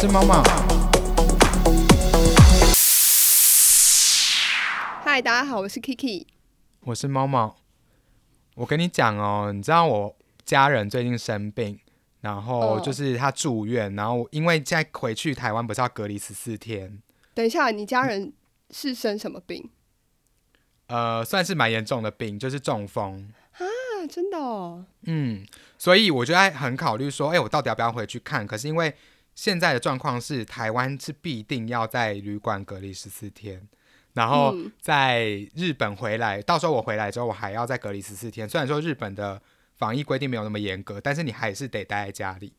是猫猫。嗨，大家好，我是 Kiki。我是猫猫。我跟你讲哦，你知道我家人最近生病，然后哦就是他住院，然后因为现在回去台湾不是要隔离十四天，等一下，你家人是生什么病呃，算是蛮严重的病，就是中风。啊？真的哦，嗯，所以我就在很考虑说，哎、我到底要不要回去看？可是因为现在的状况是，台湾是必定要在旅馆隔离十四天，然后嗯在日本回来，到时候我回来之后，我还要再隔离十四天。虽然说日本的防疫规定没有那么严格，但是你还是得待在家里。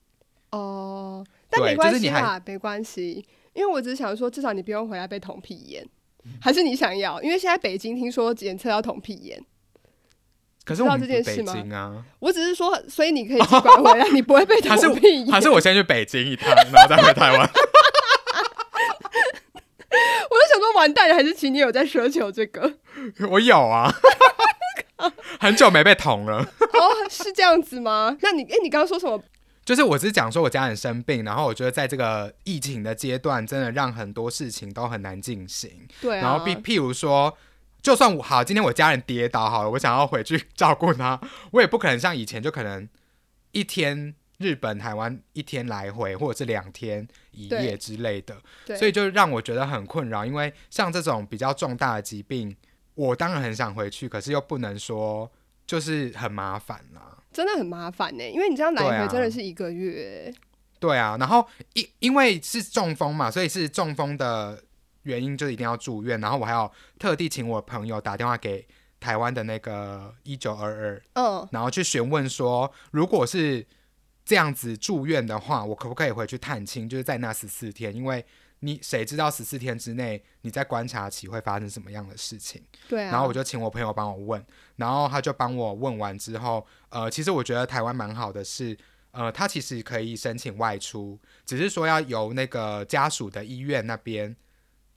哦，但没关系啦，没关系，因为我只是想说，至少你不用回来被捅屁眼，还是你想要？因为现在北京听说检测要捅屁眼，可是我们知道这件事吗京啊，我只是说，所以你可以尽管回来，你不会被 还是捅屁眼。还是我先去北京一趟，然后再回台湾。我就想说，完蛋了，还是请你有在奢求这个？我有啊，很久没被捅了。哦，是这样子吗？那你，哎、你刚刚说什么？就是我只是讲说我家人生病，然后我觉得在这个疫情的阶段，真的让很多事情都很难进行。对啊，然后譬譬如说，就算我好，今天我家人跌倒好了，我想要回去照顾他，我也不可能像以前就可能一天日本、台湾一天来回，或者是两天一夜之类的，所以就让我觉得很困扰。因为像这种比较重大的疾病，我当然很想回去，可是又不能说就是很麻烦啦。真的很麻烦呢，因为你这样来回真的是一个月。对啊，然后因因为是中风嘛，所以是中风的原因就一定要住院，然后我还要特地请我朋友打电话给台湾的那个一九二二，嗯，然后去询问说，如果是这样子住院的话，我可不可以回去探亲？就是在那十四天，因为你谁知道十四天之内你在观察期会发生什么样的事情？对啊。然后我就请我朋友帮我问，然后他就帮我问完之后，呃，其实我觉得台湾蛮好的是，呃，他其实可以申请外出，只是说要由那个家属的医院那边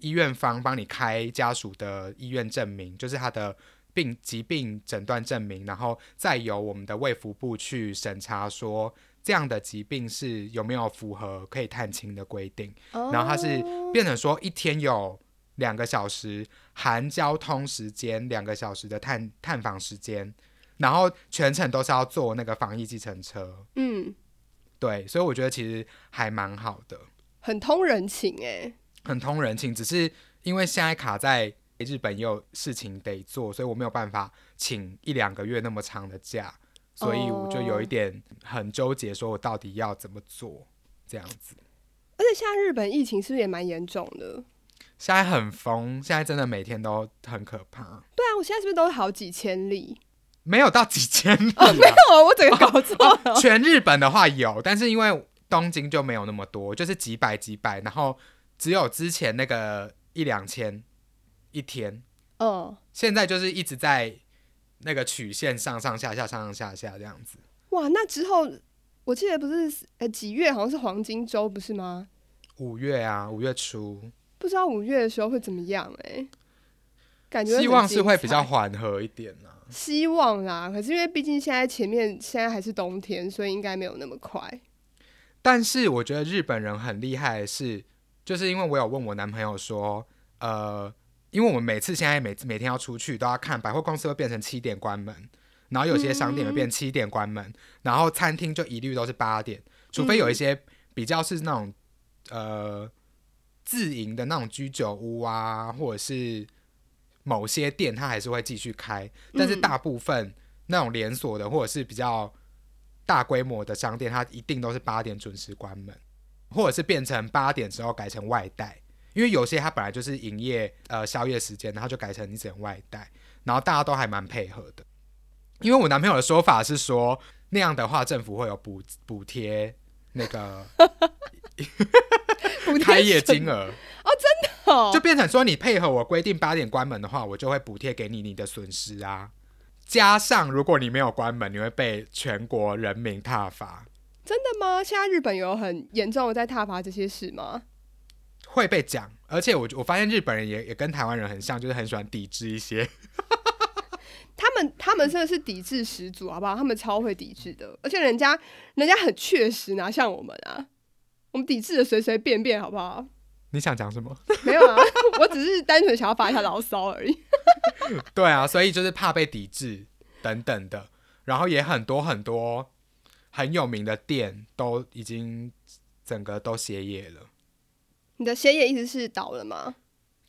医院方帮你开家属的医院证明，就是他的病疾病诊断证明，然后再由我们的卫福部去审查说。这样的疾病是有没有符合可以探亲的规定？然后它是哦变成说一天有两个小时含交通时间，两个小时的探探访时间，然后全程都是要坐那个防疫计程车。嗯，对，所以我觉得其实还蛮好的，很通人情哎。很通人情。只是因为现在卡在日本也有事情得做，所以我没有办法请一两个月那么长的假，所以我就有一点很纠结，说我到底要怎么做这样子。而且现在日本疫情是不是也蛮严重的？现在很疯，现在真的每天都很可怕，对啊，我现在是不是都好几千例？没有到几千例哦，没有啊，我整个搞错了。全日本的话有，但是因为东京就没有那么多，就是几百几百，然后只有之前那个一两千一天，哦，现在就是一直在那个曲线上上下下上上下下这样子。哇，那之后我记得不是呃几月好像是黄金周不是吗？五月啊，五月初，不知道五月的时候会怎么样哎、感觉希望是会比较缓和一点啊。希望啦。可是因为毕竟现在前面现在还是冬天，所以应该没有那么快。但是我觉得日本人很厉害的是，就是因为我有问我男朋友说，呃，因为我们每次现在每每天要出去都要看百货公司会变成七点关门，然后有些商店会变七点关门，然后餐厅就一律都是八点，除非有一些比较是那种呃自营的那种居酒屋啊，或者是某些店它还是会继续开，但是嗯大部分那种连锁的或者是比较大规模的商店，它一定都是八点准时关门，或者是变成八点之后改成外带，因为有些它本来就是营业呃宵夜时间，然后就改成你只能外带，然后大家都还蛮配合的。因为我男朋友的说法是说，那样的话政府会有补补贴那个 开业金额，哦真的就变成说你配合我规定八点关门的话，我就会补贴给你你的损失啊。加上如果你没有关门，你会被全国人民挞伐，真的吗？现在日本有很严重的在踏伐这些事吗？会被讲。而且我我发现日本人也也跟台湾人很像，就是很喜欢抵制一些。他们他们真的是抵制十足，好不好？他们超会抵制的，而且人家人家很确实哪像我们啊。我们抵制的随随便便，好不好？你想讲什么？没有啊，我只是单纯想要发一下牢骚而已。对啊，所以就是怕被抵制等等的，然后也很多很多很有名的店都已经整个都歇业了。你的歇业意思是倒了吗？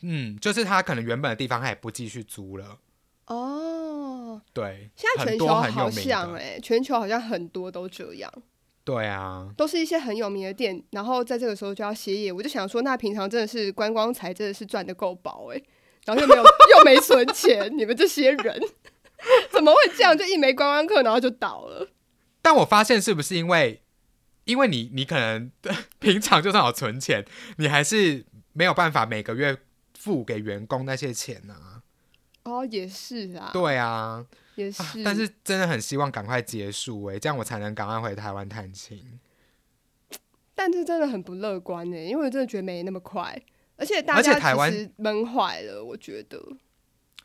嗯，就是他可能原本的地方他也不继续租了。哦，对，现在全球好。像哎、全球好像很多都这样，对啊，都是一些很有名的店，然后在这个时候就要歇业。我就想说，那平常真的是观光财真的是赚的够饱哎，然后又没有 又没存钱，你们这些人 怎么会这样？就一没观光客，然后就倒了。但我发现是不是因为，因为你你可能 平常就算有存钱，你还是没有办法每个月付给员工那些钱啊。哦，也是啊，对啊，也是。啊，但是真的很希望赶快结束哎、这样我才能赶快回台湾探亲。但是真的很不乐观呢，因为我真的觉得没那么快，而且大家而且台湾其实闷坏了，我觉得。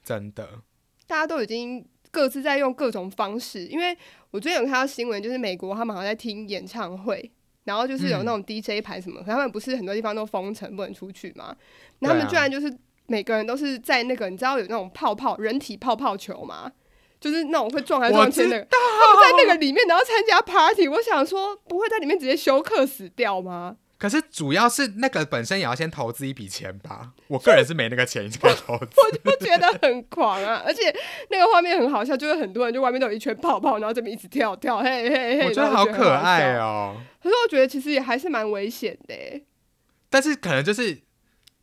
真的，大家都已经各自在用各种方式，因为我最近有看到新闻，就是美国他们好像在听演唱会。然后就是有那种 DJ 盘什么，可他们不是很多地方都封城，不能出去嘛？那他们居然就是每个人都是在那个，你知道有那种泡泡人体泡泡球吗？就是那种会撞来撞去的，他们在那个里面，然后参加 party。我想说，不会在里面直接休克死掉吗？可是主要是那个本身也要先投资一笔钱吧。我个人是没那个钱可以投资。我就觉得很狂啊！而且那个画面很好笑，就是很多人就外面都有一圈泡泡，然后这边一直跳跳，嘿嘿嘿，我觉得好可爱笑。哦、可是我觉得其实也还是蛮危险的欸，但是可能就是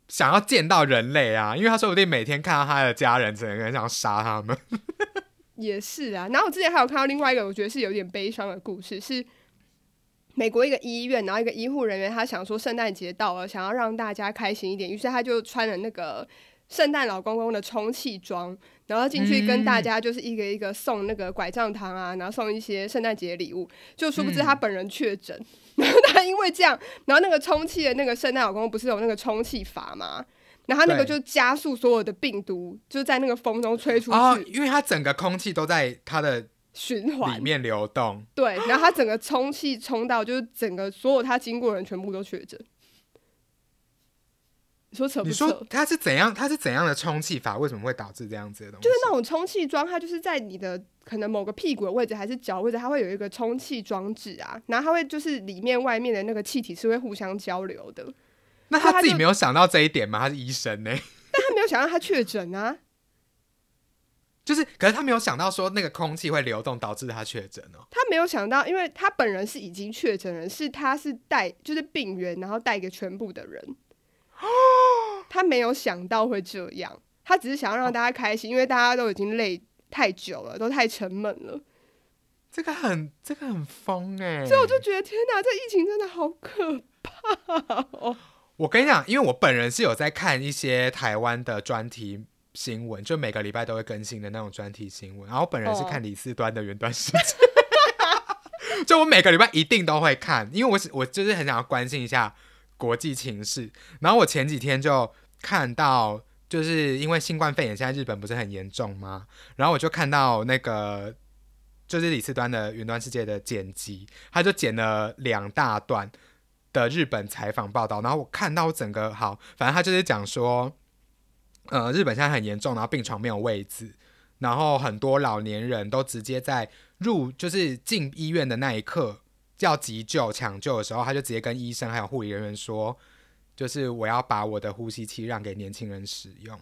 想要见到人类啊，因为他说不定每天看到他的家人，整个人想杀他们。也是啊。然后我之前还有看到另外一个，我觉得是有点悲伤的故事，是美国一个医院，然后一个医护人员他想说圣诞节到了，想要让大家开心一点，于是他就穿了那个圣诞老公公的充气装，然后进去跟大家就是一个一个送那个拐杖糖啊，然后送一些圣诞节礼物。就殊不知他本人确诊，然后他因为这样，然后那个充气的那个圣诞老公公不是有那个充气阀吗？然后那个就加速所有的病毒，就在那个风中吹出去，哦，因为它整个空气都在它的循环里面流动。对，然后他整个充气充到，就是整个所有他经过的人全部都确诊。你说扯不你？说它是怎样？它是怎样的充气法？为什么会导致这样子的东西？就是那种充气装，它就是在你的可能某个屁股的位置还是脚位置，它会有一个充气装置啊，然后它会就是里面外面的那个气体是会互相交流的，那他自己没有想到这一点吗？他是医生呢、但他没有想到他确诊啊。就是，可是他没有想到说那个空气会流动导致他确诊哦。他没有想到，因为他本人是已经确诊人，是他是带就是病源，然后带给全部的人。他没有想到会这样，他只是想要让大家开心，因为大家都已经累太久了，都太沉闷了。这个很，这个很疯哎、所以我就觉得，天哪，这疫情真的好可怕哦！我跟你讲，因为我本人是有在看一些台湾的专题新闻，就每个礼拜都会更新的那种专题新闻。然后我本人是看李四端的云端世界，就我每个礼拜一定都会看，因为我是我就是很想要关心一下国际情势。然后我前几天就看到，就是因为新冠肺炎现在日本不是很严重吗？然后我就看到那个。就是李四端的云端世界的剪辑，他就剪了两大段，的日本采访报道，然后我看到整个好，反正他就是讲说，呃，日本现在很严重，然后病床没有位置，然后很多老年人都直接在入就是进医院的那一刻要急救抢救的时候，他就直接跟医生还有护理人员说，就是我要把我的呼吸器让给年轻人使用。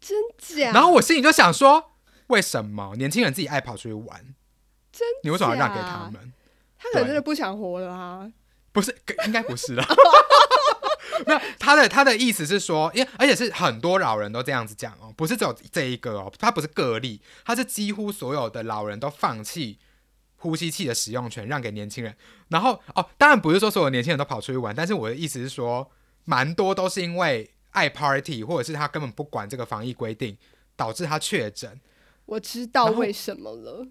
真假？然后我心里就想说，为什么年轻人自己爱跑出去玩？真你为什么要让给他们？他可能真的不想活了啊！不是，应该不是啦。没有，他的他的意思是说，因为而且是很多老人都这样子讲哦，不是只有这一个哦，他不是个例，他是几乎所有的老人都放弃呼吸器的使用权，让给年轻人。然后哦，当然不是说所有年轻人都跑出去玩，但是我的意思是说，蛮多都是因为爱 party，或者是他根本不管这个防疫规定，导致他确诊。我知道为什么了。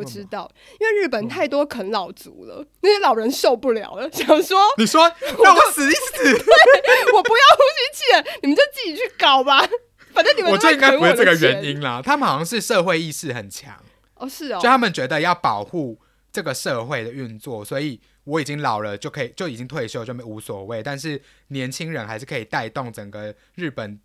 我知道，因为日本太多啃老族了，那些老人受不了了，想说你说让我死一死，我不要呼吸器了，你们就自己去搞吧，反正你们我觉得都在啃应该不是这个原因啦。他们好像是社会意识很强。哦，是哦就，他们觉得要保护这个社会的运作，所以我已经老了，就可以就已经退休就没无所谓，但是年轻人还是可以带动整个日本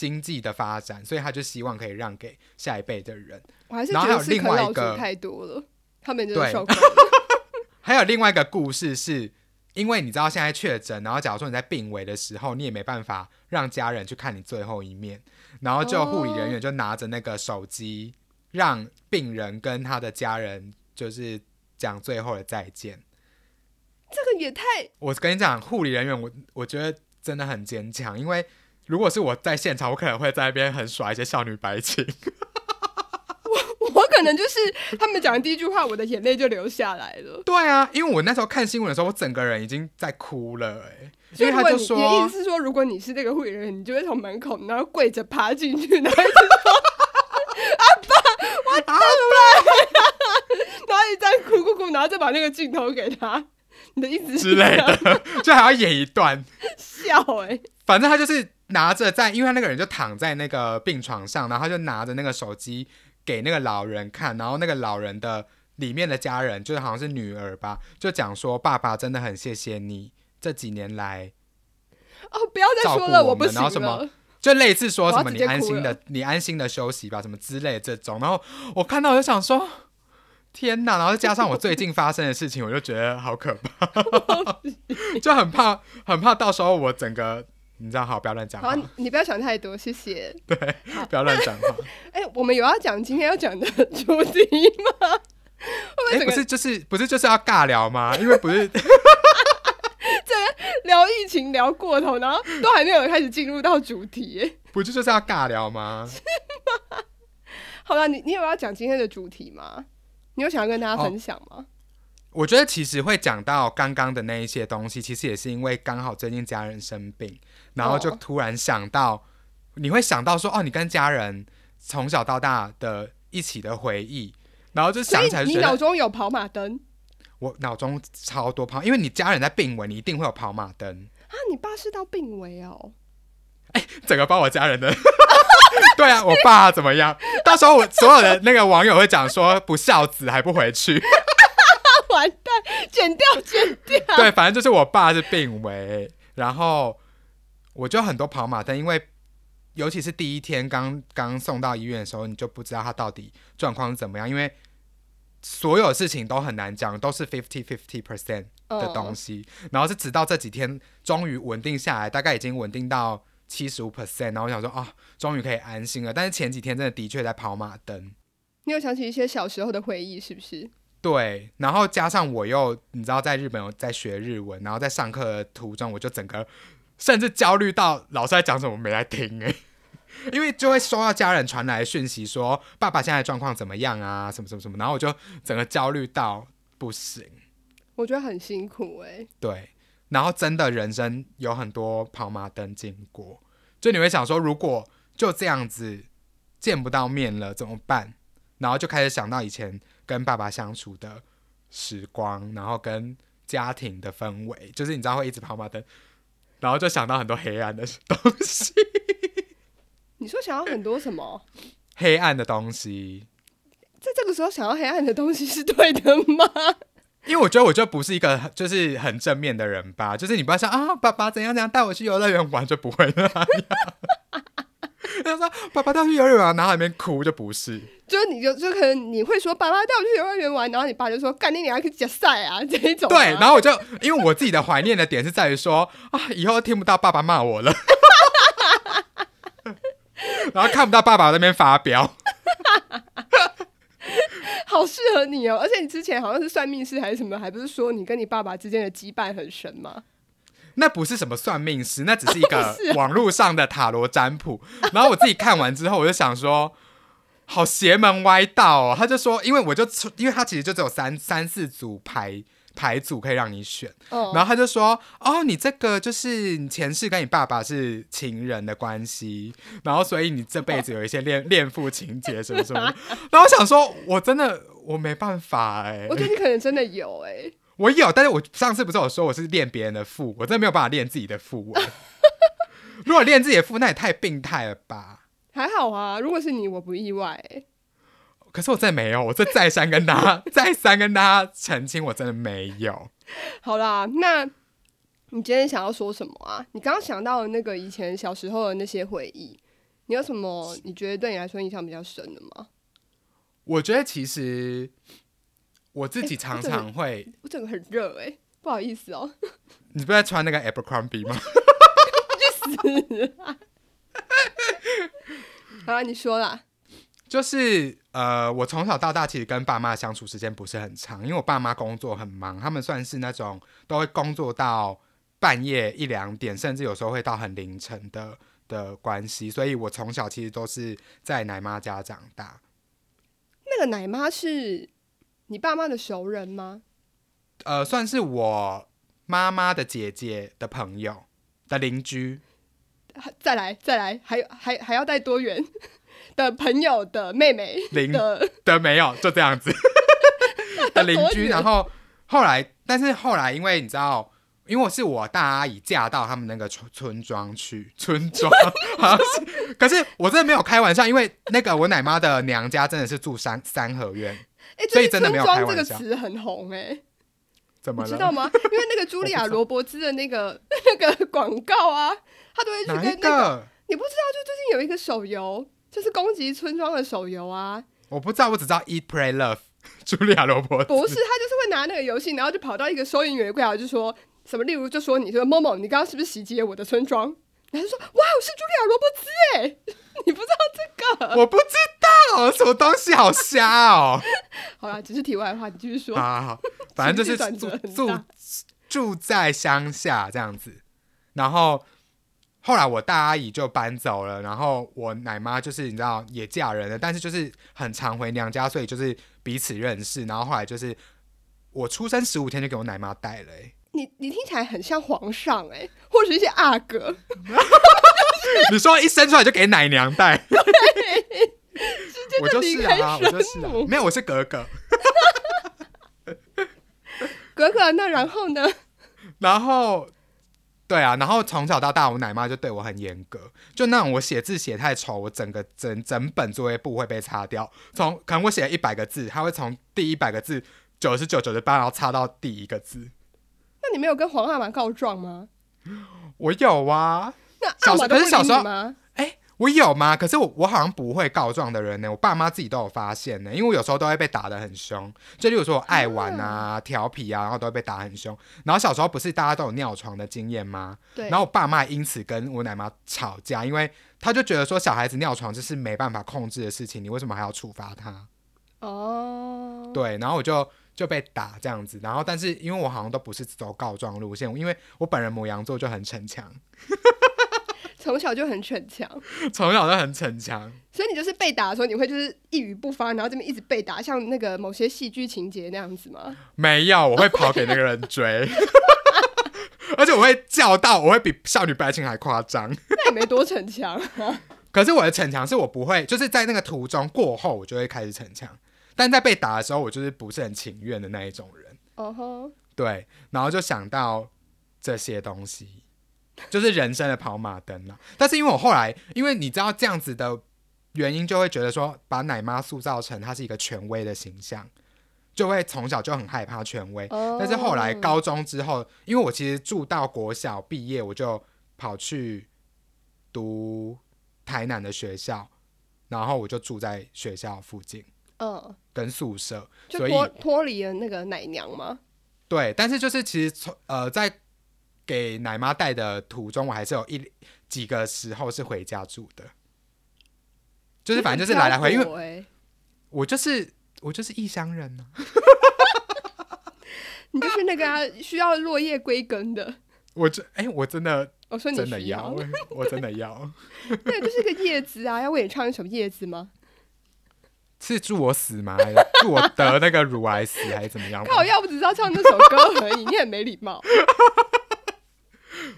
经济的发展，所以他就希望可以让给下一辈的人。我还是然后还有觉得是另外一个太多了，他们真的对受够了。还有另外一个故事是，因为你知道现在确诊，然后假如说你在病危的时候，你也没办法让家人去看你最后一面，然后就护理人员就拿着那个手机，让病人跟他的家人就是讲最后的再见。这个也太……我跟你讲，护理人员我我觉得真的很坚强，因为如果是我在现场，我可能会在那边很耍一些少女白情。我可能就是他们讲的第一句话，我的眼泪就流下来了。对啊，因为我那时候看新闻的时候，我整个人已经在哭了、欸，所以他就说你的意思是说，如果你是那个护理人员，你就会从门口然后跪着爬进去，然后一直说 阿爸，我到了，然后一直在哭哭哭，然后再把那个镜头给他。你的意思是之类的，就还要演一段。笑哎、反正他就是拿着在，因为他那个人就躺在那个病床上，然后他就拿着那个手机给那个老人看，然后那个老人的里面的家人，就是好像是女儿吧，就讲说爸爸真的很谢谢你这几年来，哦，不要再说了，我不行们然后什么。就类似说什么你安心的你安心的休息吧，什么之类的这种。然后我看到我就想说。天呐！然后再加上我最近发生的事情，我就觉得好可怕，就很怕，很怕到时候我整个，你知道，好，不要乱讲话好，，你你不要想太多，谢谢。对不要乱讲话。哎、我们有要讲今天要讲的主题吗？会不是，就是不是就是要尬聊吗？因为不是聊疫情聊过头，然后都还没有开始进入到主题？不就就是要尬聊吗？好了，你你有要讲今天的主题吗？你有想要跟大家分享吗？我觉得其实会讲到刚刚的那一些东西，其实也是因为刚好最近家人生病，然后就哦突然想到，你会想到说，哦，你跟家人从小到大的一起的回忆，然后就想起来就觉得脑中有跑马灯我脑中超多跑，因为你家人在病危，你一定会有跑马灯，啊？你爸是到病危哦？哎整个把我家人的。对啊，我爸怎么样？到时候我所有的那个网友会讲说不孝子还不回去，完蛋，剪掉剪掉。对，反正就是我爸是病危，然后我就很多跑马灯，因为尤其是第一天刚刚送到医院的时候，你就不知道他到底状况是怎么样，因为所有事情都很难讲，都是 fifty fifty percent 的东西，然后是直到这几天终于稳定下来，大概已经稳定到七十五 percent，然后我想说啊，终于可以安心了。但是前几天真的的确在跑马灯。你有想起一些小时候的回忆是不是？对，然后加上我又你知道在日本有在学日文，然后在上课的途中，我就整个甚至焦虑到老师在讲什么我没来听哎，因为就会收到家人传来讯息说爸爸现在状况怎么样啊，什么什么什么，然后我就整个焦虑到不行。我觉得很辛苦哎、对，然后真的人生有很多跑马灯经过，就你会想说，如果就这样子见不到面了怎么办？然后就开始想到以前跟爸爸相处的时光，然后跟家庭的氛围，就是你知道会一直跑马灯，然后就想到很多黑暗的东西，你说想要很多什么？黑暗的东西。在这个时候想要黑暗的东西是对的吗？因为我觉得我就不是一个就是很正面的人吧，就是你不要想啊，爸爸怎样怎样带我去游乐园玩就不会那样。他说爸爸带我去游乐园玩，然后在那边哭就不是。就是你就就可能你会说爸爸带我去游乐园玩，然后你爸就说干你你还可以假赛啊这一种啊、对，然后我就因为我自己的怀念的点是在于说啊，以后听不到爸爸骂我了，然后看不到爸爸在那边发飙。好适合你哦，而且你之前好像是算命师还是什么，还不是说你跟你爸爸之间的羁绊很深吗？那不是什么算命师，那只是一个 网络上的塔罗占卜。然后我自己看完之后，我就想说，好邪门歪道哦。他就说，因为我就因为他其实就只有三三四组牌牌组可以让你选，哦、然后他就说，哦，你这个就是你前世跟你爸爸是情人的关系，然后所以你这辈子有一些恋 恋父情节什么什么。然后我想说，我真的我没办法哎、我觉得你可能真的有哎、我有，但是我上次不是有说我是练别人的腹，我真的没有办法练自己的腹、欸。如果练自己的腹，那也太病态了吧？还好啊，如果是你，我不意外、欸。可是我真的没有，我这再三跟大家 再三跟大家澄清，我真的没有。好啦，那你今天想要说什么啊？你刚刚想到的那个以前小时候的那些回忆，你有什么你觉得对你来说印象比较深的吗？我觉得其实我自己常常会，我整个很热哎、不好意思哦、你不是在穿那个 Abercrombie 吗？好啦，你说啦。就是呃，我从小到大其实跟爸妈相处时间不是很长，因为我爸妈工作很忙，他们算是那种都会工作到半夜一两点，甚至有时候会到很凌晨的的关系，所以我从小其实都是在奶妈家长大。那个奶妈是你爸妈的熟人吗？呃，算是我妈妈的姐姐的朋友的邻居，再来，再来，还有还还要带多远的朋友的妹妹邻的？的没有，就这样子 的邻居。然后后来，但是后来，因为你知道，因为是我大阿姨嫁到他们那个村村庄去，村庄 好像是，可是我真的没有开玩笑，因为那个我奶妈的娘家真的是住三三合院，哎、所以最近真的没有村庄这个词很红哎、怎么了？你知道吗？因为那个茱莉亚·罗伯兹的那个 那个广告啊，他都会去跟那个，个？你不知道，就最近有一个手游，就是攻击村庄的手游啊，我不知道，我只知道 Eat Pray Love，茱莉亚罗伯兹不是，他就是会拿那个游戏，然后就跑到一个收银员的柜台，就说什么，例如就说你说某某，你刚刚是不是袭击了我的村庄？然后就说哇，我是茱莉亚·罗伯兹哎，你不知道这个？我不知道什么东西，好瞎哦！好啦，只是题外话，你继续说。好好好，反正就是 住住住在乡下这样子，然后后来我大阿姨就搬走了，然后我奶妈就是你知道也嫁人了，但是就是很常回娘家，所以就是彼此认识，然后后来就是我出生十五天就给我奶妈带了、欸，你你听起来很像皇上哎、或者一些阿哥，你说一生出来就给奶娘带，我就是啊，我就是啊，没有我是格格，格格，那然后呢？然后，对啊，然后从小到大，我奶妈就对我很严格，就那种我写字写太丑，我整个整整本作业簿会被擦掉。从可能我写了一百个字，他会从第一百个字九十九、九十八，然后擦到第一个字。那你没有跟皇阿玛告状吗？我有啊，那小时阿玛都不理可是小时候？哎，我有吗？可是我我好像不会告状的人呢，我爸妈自己都有发现呢，因为我有时候都会被打的很凶，就例如说我爱玩啊、调皮啊，然后都会被打很凶。然后小时候不是大家都有尿床的经验吗？对，然后我爸妈因此跟我奶妈吵架，因为他就觉得说小孩子尿床这是没办法控制的事情，你为什么还要处罚他？哦，对，然后我就就被打这样子，然后但是因为我好像都不是走告状路线，因为我本人母羊座就很逞强，从小就很逞强，从小就很逞强。所以你就是被打的时候，你会就是一语不发，然后这边一直被打，像那个某些戏剧情节那样子吗？没有，我会跑给那个人追，而且我会叫到，我会比少女白情还夸张。那也没多逞强。可是我的逞强是我不会，就是在那个途中过后，我就会开始逞强，但在被打的时候，我就是不是很情愿的那一种人。哦吼，对，然后就想到这些东西，就是人生的跑马灯了。但是因为我后来，因为你知道这样子的原因，就会觉得说，把奶妈塑造成她是一个权威的形象，就会从小就很害怕权威。哦但是后来高中之后，因为我其实住到国小毕业，我就跑去读台南的学校，然后我就住在学校附近嗯，跟宿舍，就所以脱脱离了那个奶娘吗？对，但是就是其实从呃在给奶妈带的途中，我还是有一几个时候是回家住的，就是反正就是来来回，因为为我就是我就是异乡人呢、你就是那个啊，需要落叶归根的。我真哎、我真的我说你真的要，我真的要，对，就是个叶子啊，要为你唱一首叶子吗？是祝我死吗？祝我得那个乳癌死还是怎么样吗？靠，要不只知道唱这首歌而已，你很没礼貌。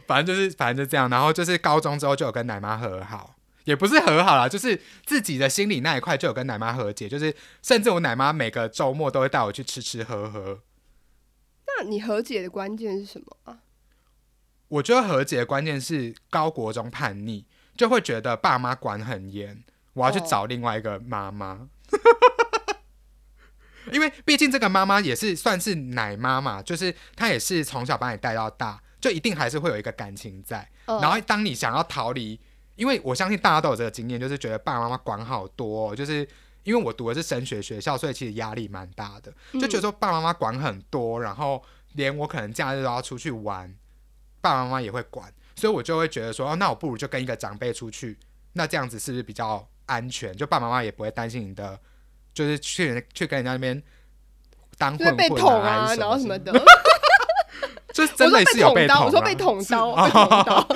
反正就是反正就这样，然后就是高中之后就有跟奶妈和好，也不是和好啦，就是自己的心里那一块就有跟奶妈和解，就是甚至我奶妈每个周末都会带我去吃吃喝喝。那你和解的关键是什么啊？我觉得和解的关键是高国中叛逆，就会觉得爸妈管很严，我要去哦找另外一个妈妈。因为毕竟这个妈妈也是算是奶妈嘛，就是她也是从小把你带到大，就一定还是会有一个感情在。嗯然后当你想要逃离，因为我相信大家都有这个经验，就是觉得爸爸妈妈管好多哦、就是因为我读的是升学学校，所以其实压力蛮大的，就觉得说爸爸妈妈管很多，然后连我可能假日都要出去玩，爸爸妈妈也会管，所以我就会觉得说，哦，那我不如就跟一个长辈出去，那这样子是不是比较安全？就爸爸妈妈也不会担心你的，就是去去跟人家那边当混混捅啊，然后什么的。就是我说真的是有捅刀，我说被捅刀，被捅刀，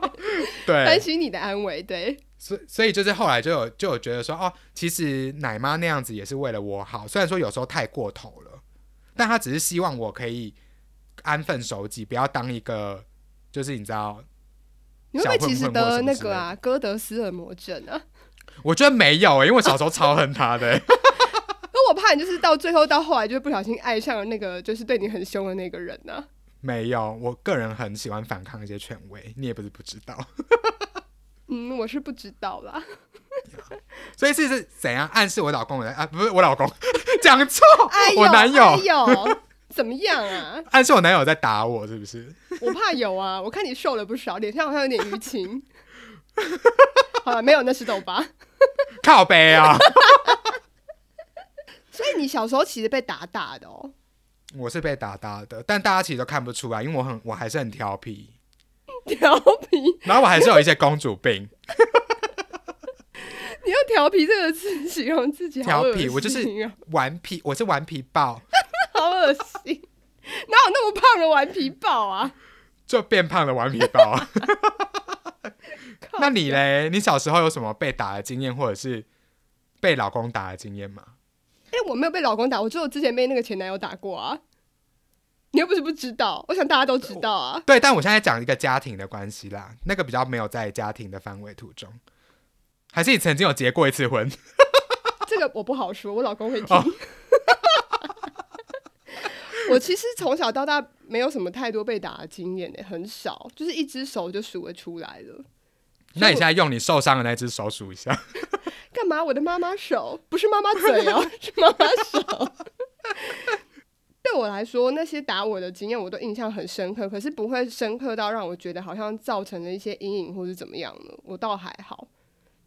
对，担心你的安危。对，所以所以就是后来就有就有觉得说，哦，其实奶妈那样子也是为了我好，虽然说有时候太过头了，但她只是希望我可以安分守己，不要当一个就是你知道，你会不会其实得那个啊，哥德斯尔摩症啊？我觉得没有、欸，因为我小时候超恨他的、欸可我怕你就是到最后到后来就不小心爱上了那个就是对你很凶的那个人呢、没有，我个人很喜欢反抗一些权威，你也不是不知道，嗯，我是不知道啦。所以是是怎样暗示我老公的啊？不是我老公讲错，哎，我男友哎呦，怎么样啊？暗示我男友在打我，是不是？我怕有啊，我看你瘦了不少，脸上好像有点淤青。好了，没有，那是痘疤。靠背啊！所以你小时候其实被打大的哦。我是被打大的，但大家其实都看不出来，因为我很我还是很调皮，调皮，然后我还是有一些公主病。你用“调皮”这个词形容自己，调皮我就是顽皮，我是顽皮豹，好恶心。哪有那么胖的顽皮豹啊？就变胖的顽皮豹。靠那你嘞？你小时候有什么被打的经验，或者是被老公打的经验吗？哎、我没有被老公打，我只有之前被那个前男友打过啊。你又不是不知道，我想大家都知道啊。对，但我现在讲一个家庭的关系啦，那个比较没有在家庭的范围途中。还是你曾经有结过一次婚？这个我不好说，我老公会听。哦 我其实从小到大没有什么太多被打的经验诶，很少，就是一只手就数得出来了。那你现在用你受伤的那只手数一下。干嘛？我的妈妈手不是妈妈嘴哦，是妈妈手。对我来说，那些打我的经验我都印象很深刻，可是不会深刻到让我觉得好像造成了一些阴影或是怎么样的？我倒还好。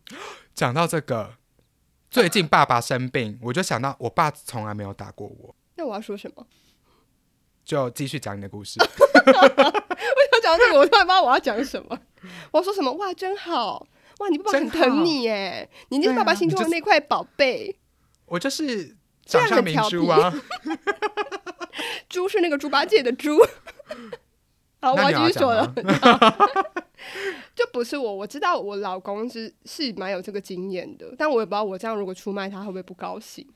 讲到这个，最近爸爸生病，我就想到我爸从来没有打过我，那我要说什么？就继续讲你的故事。我想讲这个，我突然不知道我要讲什么。我要说什么？哇，真好！哇，你爸爸很疼你耶，你就是爸爸心中的那块宝贝。我就是这样掌上明珠啊！猪是那个猪八戒的猪。好，我要继续说了。就不是我，我知道我老公是是蛮有这个经验的，但我也不知道我这样如果出卖他会不会不高兴。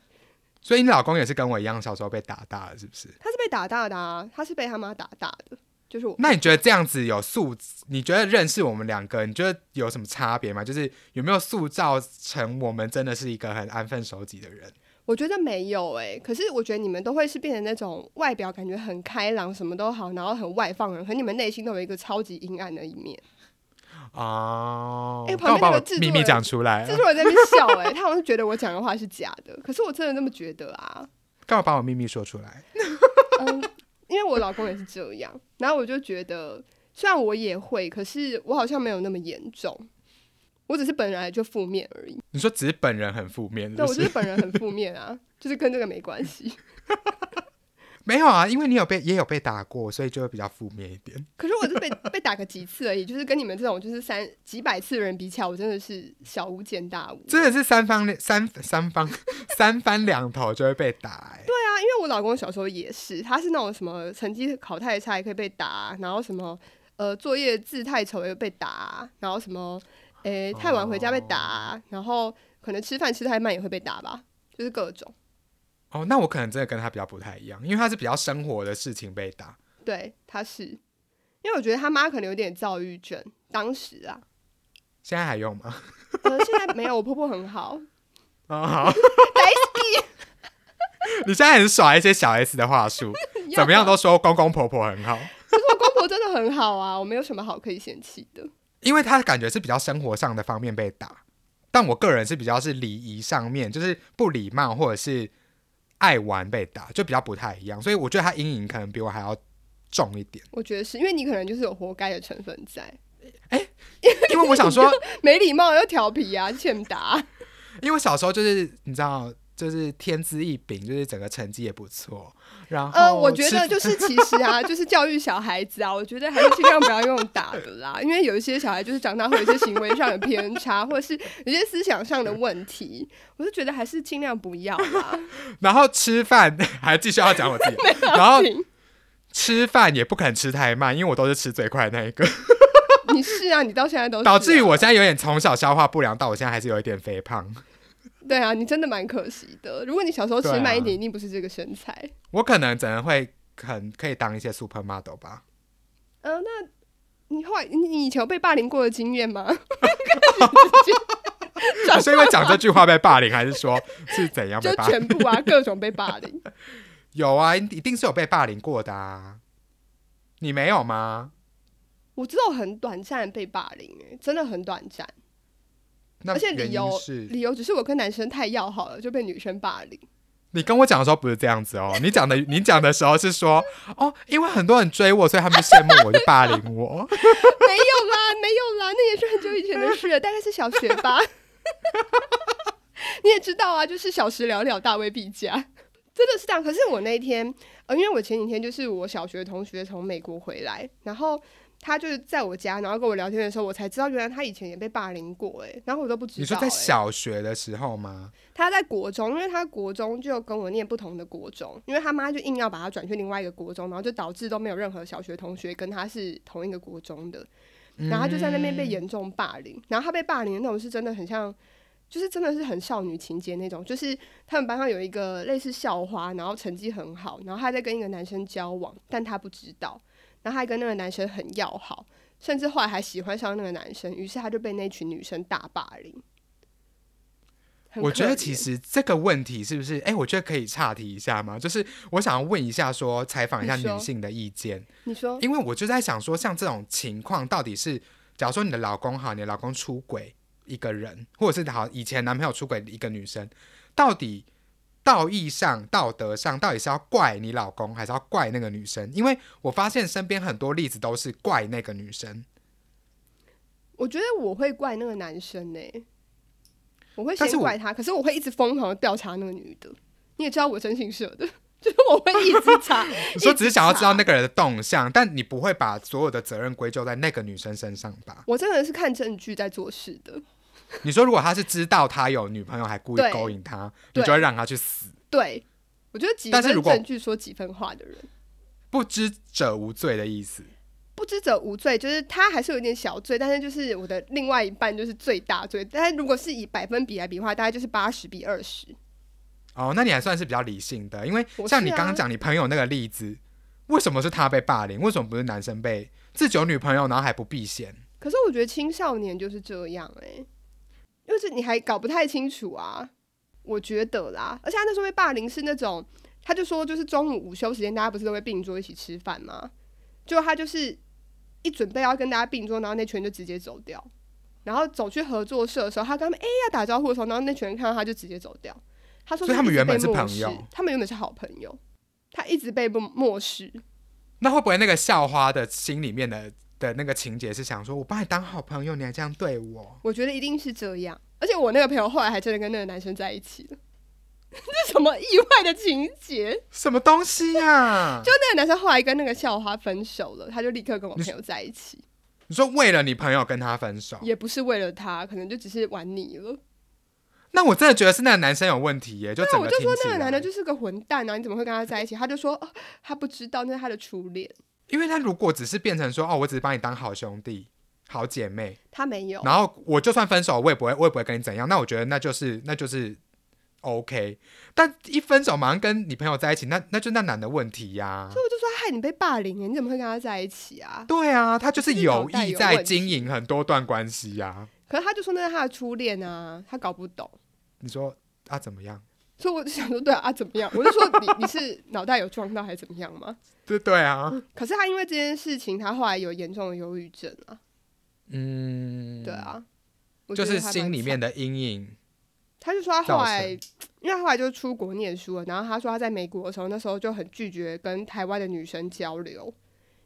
所以你老公也是跟我一样，小时候被打大的，是不是？他是被打大的啊，他是被他妈打大的，就是我。那你觉得这样子有塑？你觉得认识我们两个，你觉得有什么差别吗？就是有没有塑造成我们真的是一个很安分守己的人？我觉得没有诶、可是我觉得你们都会是变成那种外表感觉很开朗，什么都好，然后很外放的人，可你们内心都有一个超级阴暗的一面。哦，哎旁边那个制作秘密人讲出来制？作人在那边笑诶、他好像觉得我讲的话是假的，可是我真的那么觉得啊。干嘛把我秘密说出来？嗯，因为我老公也是这样，然后我就觉得，虽然我也会，可是我好像没有那么严重，我只是本来就负面而已。你说只是本人很负面，是对，我就是是本人很负面啊，就是跟这个没关系。没有啊，因为你有被也有被打过，所以就会比较负面一点。可是我是被 被打个几次而已，就是跟你们这种就是三几百次的人比起来，我真的是小巫见大巫。真的是三方三三方 三番两头就会被打、欸，对啊，因为我老公小时候也是，他是那种什么成绩考太差也可以被打，然后什么呃作业字太丑也会被打，然后什么诶、太晚回家被打，然后可能吃饭吃太慢也会被打吧，就是各种。哦，那我可能真的跟他比较不太一样，因为他是比较生活的事情被打。对，他是，因为我觉得他妈可能有点躁郁症，当时啊，现在还用吗？呃，现在没有，我婆婆很好，哦，好，你现在很耍一些小 S 的话术，怎么样都说公公婆婆很好，可是我公婆真的很好啊，我没有什么好可以嫌弃的。因为他感觉是比较生活上的方面被打，但我个人是比较是礼仪上面，就是不礼貌或者是爱玩被打，就比较不太一样，所以我觉得他阴影可能比我还要重一点。我觉得是因为你可能就是有活该的成分在，哎因为我想说，没礼貌又调皮啊，欠打。因为小时候就是你知道，就是天资异禀，就是整个成绩也不错。然后，呃，我觉得就是 其实啊，就是教育小孩子啊，我觉得还是尽量不要用打的啦，因为有一些小孩就是长大会有一些行为上的偏差，或者是有些思想上的问题，我就觉得还是尽量不要啦。然后吃饭还继续要讲我自己，然后吃饭也不肯吃太慢，因为我都是吃最快的那一个，你是啊，你到现在都导致于我现在有点从小消化不良，到我现在还是有一点肥胖。对啊，你真的蛮可惜的。如果你小时候吃慢一点，一定不是这个身材。我可能只能会很可以当一些 supermodel 吧。嗯、那你后来你你以前有被霸凌过的经验吗？你 是因为讲这句话被霸凌，还是说是怎样就被霸凌？全部啊，各种被霸凌。有啊，一定是有被霸凌过的啊。你没有吗？我知道很短暂被霸凌、欸，真的很短暂。那而且理由是理由只是我跟男生太要好了，就被女生霸凌。你跟我讲的时候不是这样子哦，你讲的你讲的时候是说 哦，因为很多人追我，所以他们羡慕我，就霸凌我。没有啦，没有啦，那也是很久以前的事了，大概是小学吧。你也知道啊，就是小时了了，大未必佳，真的是这样。可是我那一天，呃，因为我前几天就是我小学同学从美国回来，然后他就是在我家，然后跟我聊天的时候，我才知道原来他以前也被霸凌过、欸，然后我都不知道、你说在欸小学的时候吗？他在国中，因为他国中就跟我念不同的国中，因为他妈就硬要把他转去另外一个国中，然后就导致都没有任何小学同学跟他是同一个国中的，然后他就在那边被严重霸凌，然后他被霸凌的那种是真的很像，就是真的是很少女情节那种，就是他们班上有一个类似校花，然后成绩很好，然后她在跟一个男生交往，但她不知道，然后他还跟那个男生很要好，甚至后来还喜欢上那个男生，于是他就被那群女生大霸凌。我觉得其实这个问题是不是？哎、我觉得可以岔题一下吗？就是我想要问一下说采访一下女性的意见，你说因为我就在想说，像这种情况到底是，假如说你的老公好，你的老公出轨一个人，或者是好以前男朋友出轨一个女生，到底道义上、道德上，到底是要怪你老公，还是要怪那个女生？因为我发现身边很多例子都是怪那个女生。我觉得我会怪那个男生呢、我会先怪他，可是我会一直疯狂的调查那个女的。你也知道我征信社的，就是我会一直查。你说只是想要知道那个人的动向，但你不会把所有的责任归咎在那个女生身上吧？我真的是看证据在做事的。你说如果他是知道他有女朋友还故意勾引他，你就会让他去死。对，我觉得几分证据说几分话的人，不知者无罪的意思。不知者无罪，就是他还是有点小罪，但是就是我的另外一半就是最大罪。但是如果是以百分比来比的话，大概就是八十比二十。哦，那你还算是比较理性的，因为像你刚刚讲你朋友那个例子，为什么是他被霸凌？为什么不是男生被自己有女朋友，然后还不避嫌？可是我觉得青少年就是这样哎、就是你还搞不太清楚啊，我觉得啦。而且他那时候被霸凌是那种，他就说就是中午午休时间大家不是都会并桌一起吃饭吗？就他就是一准备要跟大家并桌，然后那群人就直接走掉，然后走去合作社的时候，他跟他们哎、要打招呼的时候，然后那群人看到他就直接走掉。他说所以他们原本是朋友他们原本是好朋友，他一直被漠漠视。那会不会那个校花的心里面的的那个情节是想说，我把你当好朋友，你还这样对我？我觉得一定是这样，而且我那个朋友后来还真的跟那个男生在一起了，这什么意外的情节？什么东西呀、就那个男生后来跟那个校花分手了，他就立刻跟我朋友在一起，你说为了你朋友跟他分手，也不是为了他，可能就只是玩你了。那我真的觉得是那个男生有问题耶，就那整我就说那个男的就是个混蛋啊！你怎么会跟他在一起？他就说、哦、他不知道那是他的初恋，因为他如果只是变成说哦，我只是把你当好兄弟、好姐妹，他没有。然后我就算分手，我也不会，我也不会跟你怎样。那我觉得那就是那就是 OK。但一分手马上跟你朋友在一起，那那就那男的问题呀、所以我就说害你被霸凌耶，你怎么会跟他在一起啊？对啊，他就是有意在经营很多段关系呀、可是他就说那是他的初恋啊，他搞不懂。你说啊怎么样？所以我就想说，对啊，啊怎么样？我就说你你是脑袋有撞到还是怎么样吗？对对啊，可是他因为这件事情，他后来有严重的忧郁症啊。嗯，对，啊，就是心里面的阴影他就说他后来，因为他后来就出国念书了，然后他说他在美国的时候，那时候就很拒绝跟台湾的女生交流，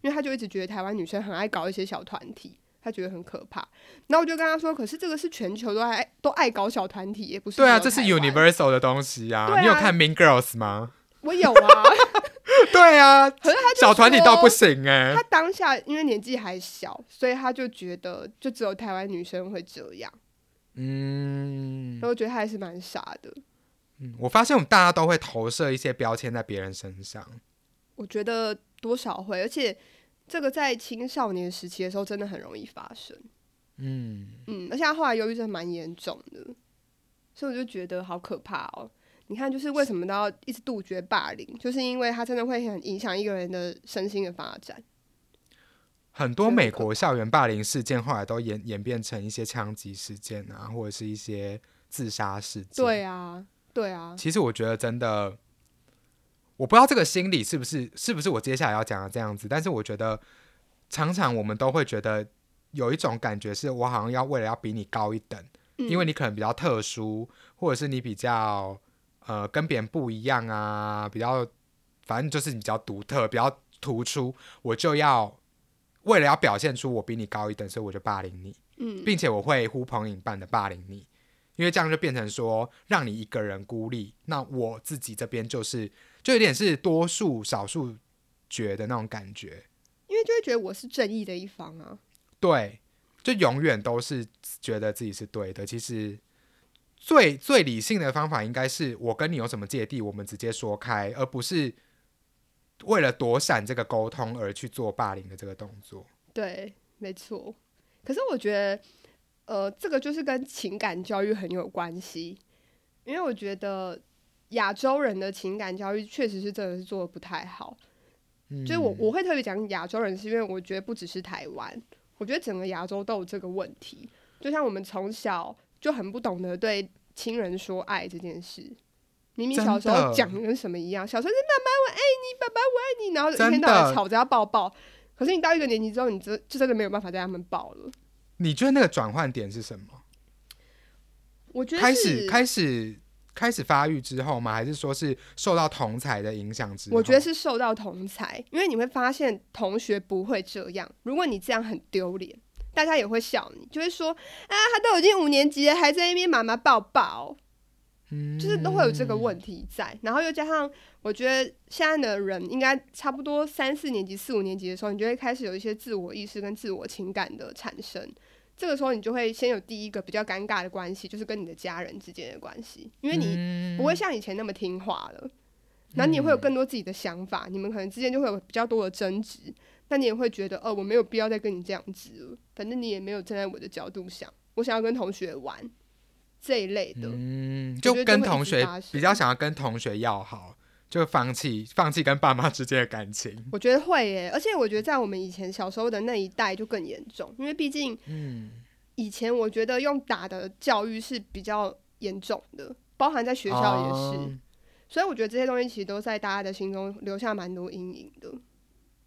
因为他就一直觉得台湾女生很爱搞一些小团体，他觉得很可怕。然后我就跟他说，可是这个是全球都爱都爱搞小团体，也不是对啊，这是 universal 的东西啊。啊你有看 Mean Girls 吗？我有啊，对啊，可是他小团体倒不行哎、他当下因为年纪还小，所以他就觉得就只有台湾女生会这样，嗯然后我觉得他还是蛮傻的。嗯，我发现我们大家都会投射一些标签在别人身上。我觉得多少会，而且这个在青少年时期的时候真的很容易发生。嗯，嗯，而且他后来忧郁症蛮严重的，所以我就觉得好可怕哦。你看，就是为什么都要一直杜绝霸凌，就是因为他真的会很影响一个人的身心的发展。很多美国校园霸凌事件后来都演演变成一些枪击事件啊，或者是一些自杀事件。对啊，对啊，其实我觉得真的，我不知道这个心理是不是是不是我接下来要讲的这样子，但是我觉得常常我们都会觉得有一种感觉，是我好像要为了要比你高一等，嗯因为你可能比较特殊，或者是你比较呃跟别人不一样啊，比较反正就是你比较独特、比较突出，我就要为了要表现出我比你高一等，所以我就霸凌你。嗯，并且我会呼朋引伴的霸凌你，因为这样就变成说让你一个人孤立，那我自己这边就是就有点是多数少数决的那种感觉，因为就会觉得我是正义的一方啊。对，就永远都是觉得自己是对的。其实最最理性的方法应该是我跟你有什么芥蒂，我们直接说开，而不是为了躲闪这个沟通而去做霸凌的这个动作。对，没错。可是我觉得，呃，这个就是跟情感教育很有关系，因为我觉得亚洲人的情感教育确实是真的是做的不太好。嗯就是我我会特别讲亚洲人，是因为我觉得不只是台湾，我觉得整个亚洲都有这个问题。就像我们从小就很不懂得对亲人说爱这件事，明明小时候讲的跟什么一样，小时候是妈妈我爱你，爸爸我爱你，然后一天到晚吵着要抱抱。可是你到一个年纪之后，你真就真的没有办法带他们抱了。你觉得那个转换点是什么？我觉得开始是开始开始发育之后吗？还是说是受到同才的影响之后？我觉得是受到同才，因为你会发现同学不会这样。如果你这样很丢脸，大家也会笑你，就会说啊，他都已经五年级了，还在那边妈妈抱抱，嗯就是都会有这个问题在。然后又加上，我觉得现在的人应该差不多三四年级、四五年级的时候，你就会开始有一些自我意识跟自我情感的产生。这个时候，你就会先有第一个比较尴尬的关系，就是跟你的家人之间的关系，因为你你不会像以前那么听话了，然后你也会有更多自己的想法，你们可能之间就会有比较多的争执，那你也会觉得，哦，我没有必要再跟你这样子了，反正你也没有站在我的角度想，我想要跟同学玩这一类的，嗯，就跟同学比较想要跟同学要好，就放弃放弃跟爸妈之间的感情。我觉得会耶，而且我觉得在我们以前小时候的那一代就更严重，因为毕竟嗯，以前我觉得用打的教育是比较严重的，包含在学校也是，哦所以我觉得这些东西其实都在大家的心中留下蛮多阴影的。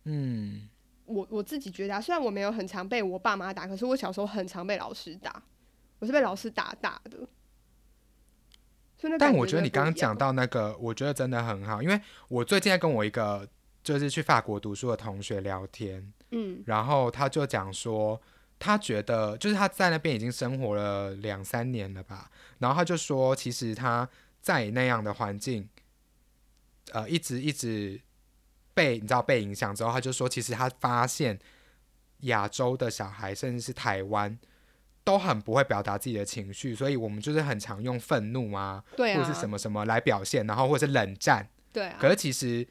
嗯，我我自己觉得、啊，虽然我没有很常被我爸妈打，可是我小时候很常被老师打，我是被老师打大的。但我觉得你刚刚讲，到那个，我觉得真的很好，因为我最近在跟我一个就是去法国读书的同学聊天，嗯然后他就讲说，他觉得就是他在那边已经生活了两三年了吧，然后他就说，其实他在那样的环境，呃，一直一直被你知道被影响之后，他就说，其实他发现亚洲的小孩，甚至是台湾。都很不会表达自己的情绪，所以我们就是很常用愤怒啊，对啊，或者是什么什么来表现，然后或者是冷战。对啊，可是其实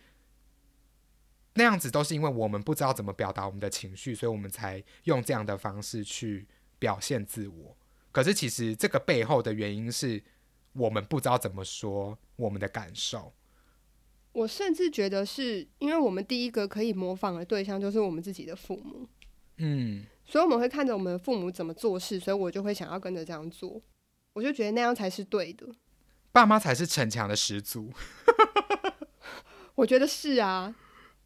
那样子都是因为我们不知道怎么表达我们的情绪，所以我们才用这样的方式去表现自我。可是其实这个背后的原因是我们不知道怎么说我们的感受。我甚至觉得是因为我们第一个可以模仿的对象就是我们自己的父母，嗯，所以我们会看着我们的父母怎么做事，所以我就会想要跟着这样做，我就觉得那样才是对的。爸妈才是逞强的始祖。我觉得是啊，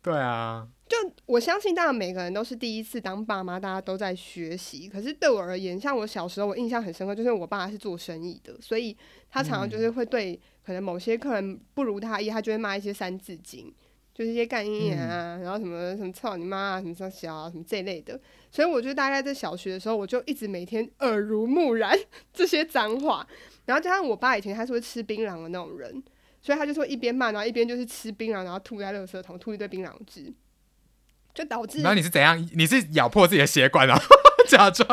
对啊，就我相信，当然每个人都是第一次当爸妈，大家都在学习。可是对我而言，像我小时候，我印象很深刻，就是我爸是做生意的，所以他常常就是会对可能某些客人不如他意，他就会骂一些三字经，就是一些干音眼啊，然后什么什么操你妈啊，什么什小啊，什么这类的。所以我觉得大概在小学的时候，我就一直每天耳濡目染 这些脏话，然后加上我爸以前他是会吃槟榔的那种人，所以他就说一边骂，然后一边就是吃槟榔，然后吐在垃圾桶，吐一堆槟榔汁。就导致，然后你是怎样？你是咬破自己的血管啊？假装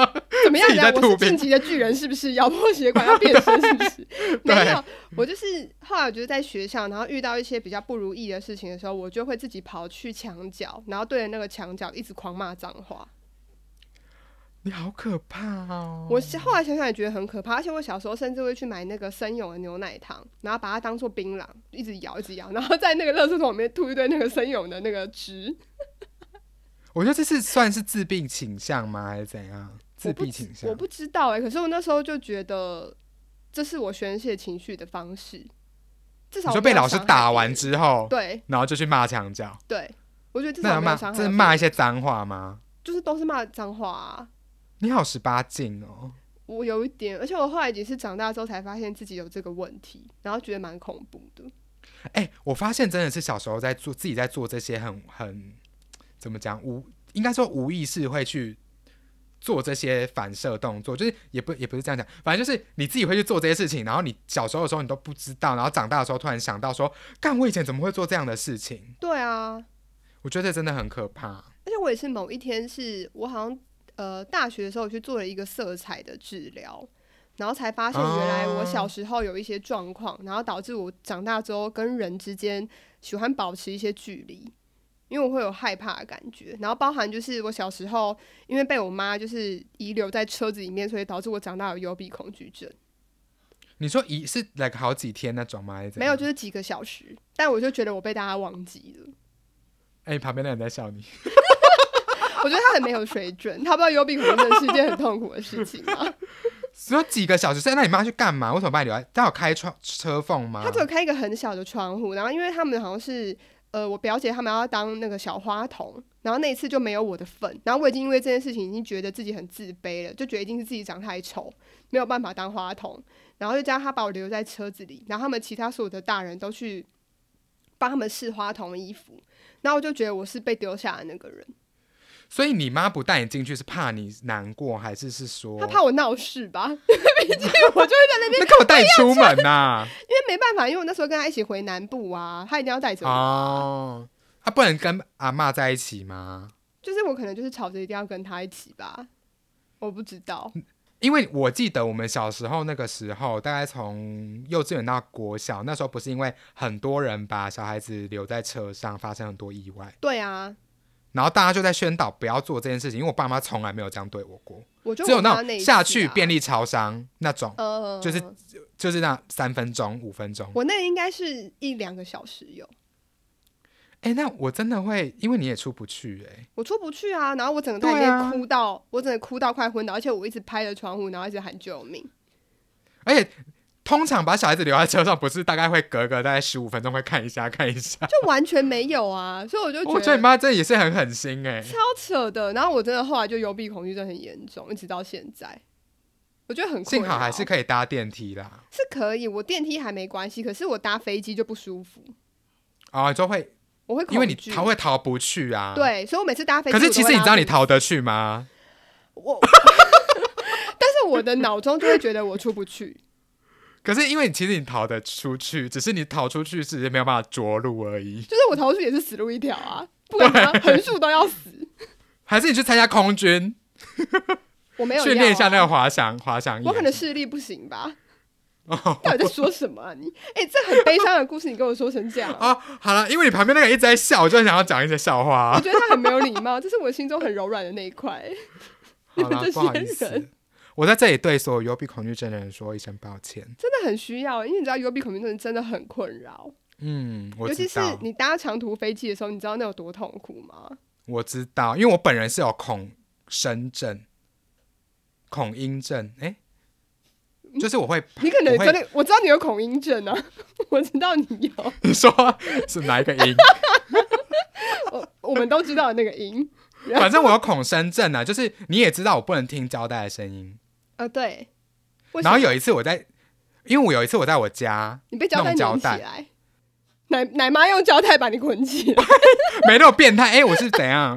怎么样？我是晋级的巨人，是不是咬破血管要变身？是不是？没有，我就是后来我觉得在学校，然后遇到一些比较不如意的事情的时候，我就会自己跑去墙角，然后对着那个墙角一直狂骂脏话。你好可怕哦！我后来想想也觉得很可怕，而且我小时候甚至会去买那个生勇的牛奶糖，然后把它当做槟榔，一直咬，一直咬，然后在那个垃圾桶里面吐一堆那个生勇的那个汁。我觉得这是算是自闭倾向吗，还是怎样？自闭倾向，我不知道哎。可是我那时候就觉得，这是我宣泄情绪的方式。至少就被老师打完之后，对，然后就去骂墙角。对，我觉得至少骂，这是骂一些脏话吗？就是都是骂脏话啊！你好十八禁哦！我有一点，而且我后来也是长大之后才发现自己有这个问题，然后觉得蛮恐怖的。哎，我发现真的是小时候在做自己在做这些很很。怎么讲？无应该说无意识会去做这些反射动作，就是也不也不是这样讲，反正就是你自己会去做这些事情，然后你小时候的时候你都不知道，然后长大的时候突然想到说，干我以前怎么会做这样的事情？对啊，我觉得真的很可怕。而且我也是某一天是我好像呃大学的时候去做了一个色彩的治疗，然后才发现原来我小时候有一些状况，然后导致我长大之后跟人之间喜欢保持一些距离。因为我会有害怕的感觉，然后包含就是我小时候，因为被我妈就是遗留在车子里面，所以导致我长大有幽闭恐惧症。你说遗是来个好几天那种吗？还是没有，就是几个小时。但我就觉得我被大家忘记了。哎，旁边的人在笑你。我觉得他很没有水准，他不知道幽闭恐惧症是一件很痛苦的事情吗？只有几个小时，现在你妈去干嘛？为什么把你留在？他有开窗车缝吗？他只有开一个很小的窗户，然后因为他们好像是。呃，我表姐他们要当那个小花童，然后那一次就没有我的份，然后我已经因为这件事情已经觉得自己很自卑了，就觉得一定是自己长太丑，没有办法当花童，然后就叫他把我留在车子里，然后他们其他所有的大人都去帮他们试花童衣服，然后我就觉得我是被丢下的那个人。所以你妈不带你进去是怕你难过，还是是说她怕我闹事吧？毕竟我就会在那边。那干嘛 带你出门呐？因为没办法，因为我那时候跟她一起回南部啊，她一定要带着我。哦，她不能跟阿妈在一起吗？就是我可能就是吵着一定要跟她一起吧，我不知道。因为我记得我们小时候那个时候，大概从幼稚园到国小，那时候不是因为很多人把小孩子留在车上，发生很多意外。对啊。然后大家就在宣导不要做这件事情，因为我爸妈从来没有这样对我过。我只有那种下去便利超商那种，就是就是那三分钟、五分钟。我那应该是一两个小时有。哎，那我真的会，因为你也出不去哎。我出不去啊，然后我整个在里面哭到，我整个哭到快昏倒，而且我一直拍着窗户，然后一直喊救命。而且。通常把小孩子留在车上，不是大概会隔个大概十五分钟会看一下看一下，就完全没有啊，所以我就觉得你妈这也是很狠心哎，超扯的。然后我真的后来就幽闭恐惧症很严重，一直到现在，我觉得很幸好还是可以搭电梯啦，是可以，我电梯还没关系，可是我搭飞机就不舒服。啊，就会我会因为你逃会逃不去啊，对，所以我每次搭飞机，可是其实你知道你逃得去吗？我，但是我的脑中就会觉得我出不去。可是因为其实你逃得出去，只是你逃出去是没有办法着陆而已。就是我逃出去也是死路一条啊，不管横竖都要死。还是你去参加空军？我没有训练一下那个滑翔滑翔。我可能视力不行吧？到底在说什么啊你？哎，这很悲伤的故事，你跟我说成这样啊？好了，因为你旁边那个一直在笑，我就想要讲一些笑话。我觉得他很没有礼貌，这是我心中很柔软的那一块。好了，不好意思。我在这里对所有幽闭恐惧症的人说一声抱歉，真的很需要，因为你知道幽闭恐惧症真的很困扰。嗯，尤其是你搭长途飞机的时候，你知道那有多痛苦吗？我知道，因为我本人是有恐声症、恐音症，哎，就是我会，你可能真的，我知道你有恐音症啊，我知道你有。你说是哪一个音？我我我们都知道那个音。反正我有恐声症啊，就是你也知道我不能听胶带的声音。呃，对。然后有一次我在，因为我有一次我在我家你被胶带粘起来，奶奶妈用胶带把你捆起来，没那么变态，哎、我是怎样？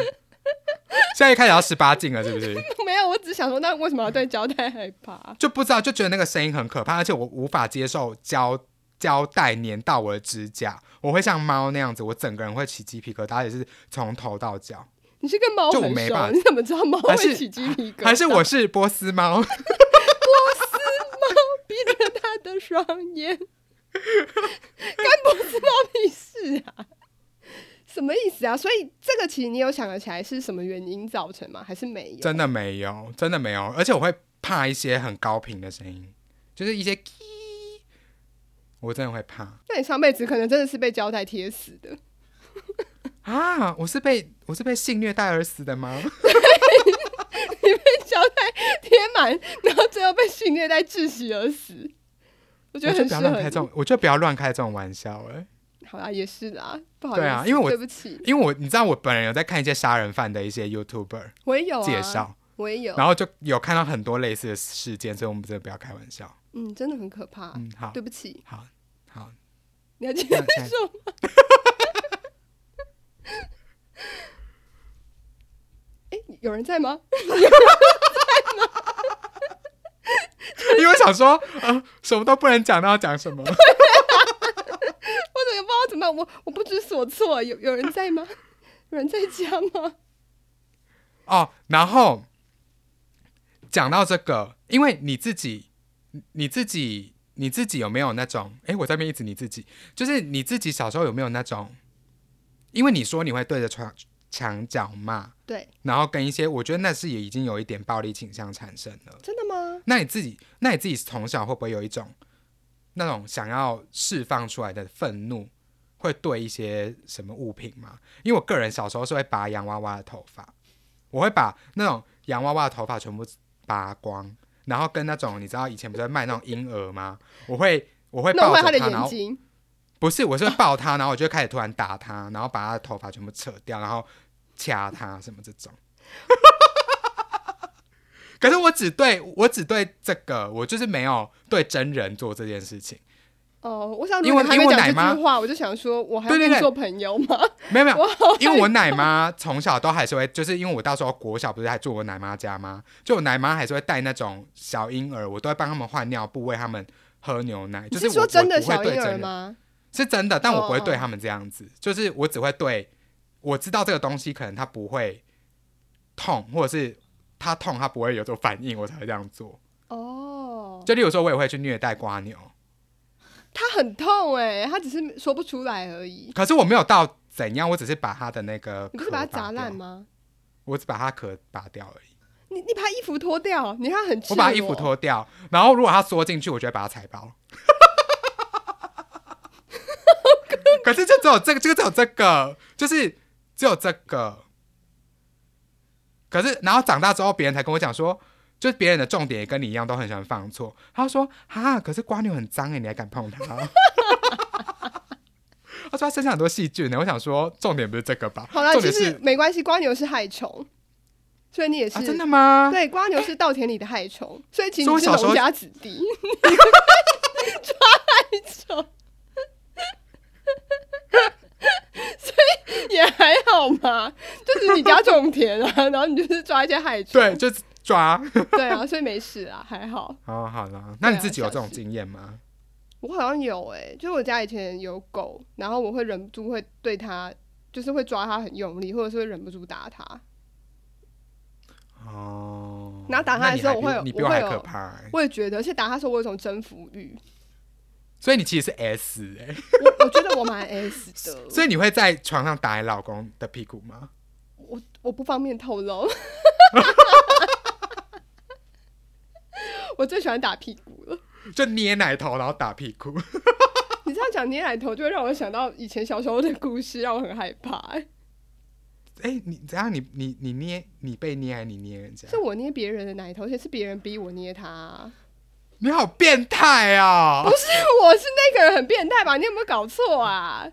现在一开始要十八禁了，是不是？没有，我只想说，那为什么要对胶带害怕？就不知道，就觉得那个声音很可怕，而且我无法接受胶胶带粘到我的指甲，我会像猫那样子，我整个人会起鸡皮疙瘩，也是从头到脚。你是跟猫就我很熟你怎么知道猫会起鸡皮疙瘩？还是我是波斯猫？闭着他的双眼，跟波斯猫屁事啊？什么意思啊？所以这个其实你有想得起来是什么原因造成吗？还是没有？真的没有，真的没有，而且我会怕一些很高频的声音，就是一些 key，我真的会怕那你上辈子可能真的是被胶带贴死的。啊！我是被我是被性虐待而死的吗？你被胶带贴满，然后最后被性虐待窒息而死。我觉得很不要乱开这种，我就不要乱开这种玩笑哎、你。好啦，也是啦，不好意思。对啊因为我对不起，因为我你知道我本人有在看一些杀人犯的一些 YouTuber 我也有、啊、介，绍，我也有。然后就有看到很多类似的事件，所以我们真的不要开玩笑。嗯，真的很可怕。嗯，好，对不起，好，好，你要记得那现在说。哎、有人在吗？因为我想说，呃，什么都不能讲，那要讲什么？我怎么不知道怎么办？我我不知所措。有有人在吗？有人在家吗？哦，然后讲到这个，因为你自己，你自己，你自己有没有那种？哎，我在边一直你自己，就是你自己小时候有没有那种？因为你说你会对着墙墙角骂，对，然后跟一些，我觉得那是也已经有一点暴力倾向产生了。真的吗？那你自己，那你自己从小会不会有一种那种想要释放出来的愤怒，会对一些什么物品吗？因为我个人小时候是会拔洋娃娃的头发，我会把那种洋娃娃的头发全部拔光，然后跟那种你知道以前不是在卖那种婴儿吗？我会我会弄坏他的眼睛。不是，我是会抱他，然后我就开始突然打他，然后把他的头发全部扯掉，然后掐他什么这种。可是我只对我只对这个，我就是没有对真人做这件事情。哦，我想因为因为我奶妈我就想说，我还跟你做朋友吗？没有没有，因为我奶妈从小都还是会，就是因为我到时候国小不是还住我奶妈家吗？就我奶妈还是会带那种小婴儿，我都会帮他们换尿布，喂他们喝牛奶。就是我说真的不会小婴儿对真人吗？是真的，但我不会对他们这样子，就是我只会对我知道这个东西可能它不会痛，或者是它痛它不会有这种反应，我才会这样做。哦，就例如说，我也会去虐待瓜牛，它很痛哎，它只是说不出来而已。可是我没有到怎样，我只是把它的那个你不是把它砸烂？吗？我只把它壳拔掉而已。你你把他衣服脱掉，你看他很赤我把衣服裸，脱掉，然后如果它缩进去，我就会把它踩爆。可是就只有这个，这个只有这个，就是只有这个。可是，然后长大之后，别人才跟我讲说，就是别人的重点也跟你一样，都很喜欢放错。他说：“哈，可是瓜牛很脏哎，你还敢碰它？” 他说他身上很多细菌呢。我想说，重点不是这个吧？好啦，其实重点是没关系，瓜牛是害虫，所以你也是、啊，真的吗？对，瓜牛是稻田里的害虫，所以其实你是农家子弟，抓害虫，也还好嘛，就是你家种田啊，然后你就是抓一些害虫，对，就抓。对啊，所以没事啊，还好。好好了，那你自己有这种经验吗？我好像有诶、就是我家以前有狗，然后我会忍不住会对它，就是会抓它很用力，或者是会忍不住打它。哦，然后打它的时候我会有比你比我会有可怕欸、我也觉得，而且打它的时候我有一种征服欲，所以你其实是 S 哎、我我觉得我蛮 S 的，所以你会在床上打你老公的屁股吗？我我不方便透露。我最喜欢打屁股了。就捏奶头然后打屁股，你这样讲捏奶头，就会让我想到以前小时候的故事，让我很害怕、欸。哎、你怎样？你你你捏你被捏还是你捏人家是？我捏别人的奶头，而且是别人逼我捏他啊、你好变态啊、不是我是那个人很变态吧？你有没有搞错啊？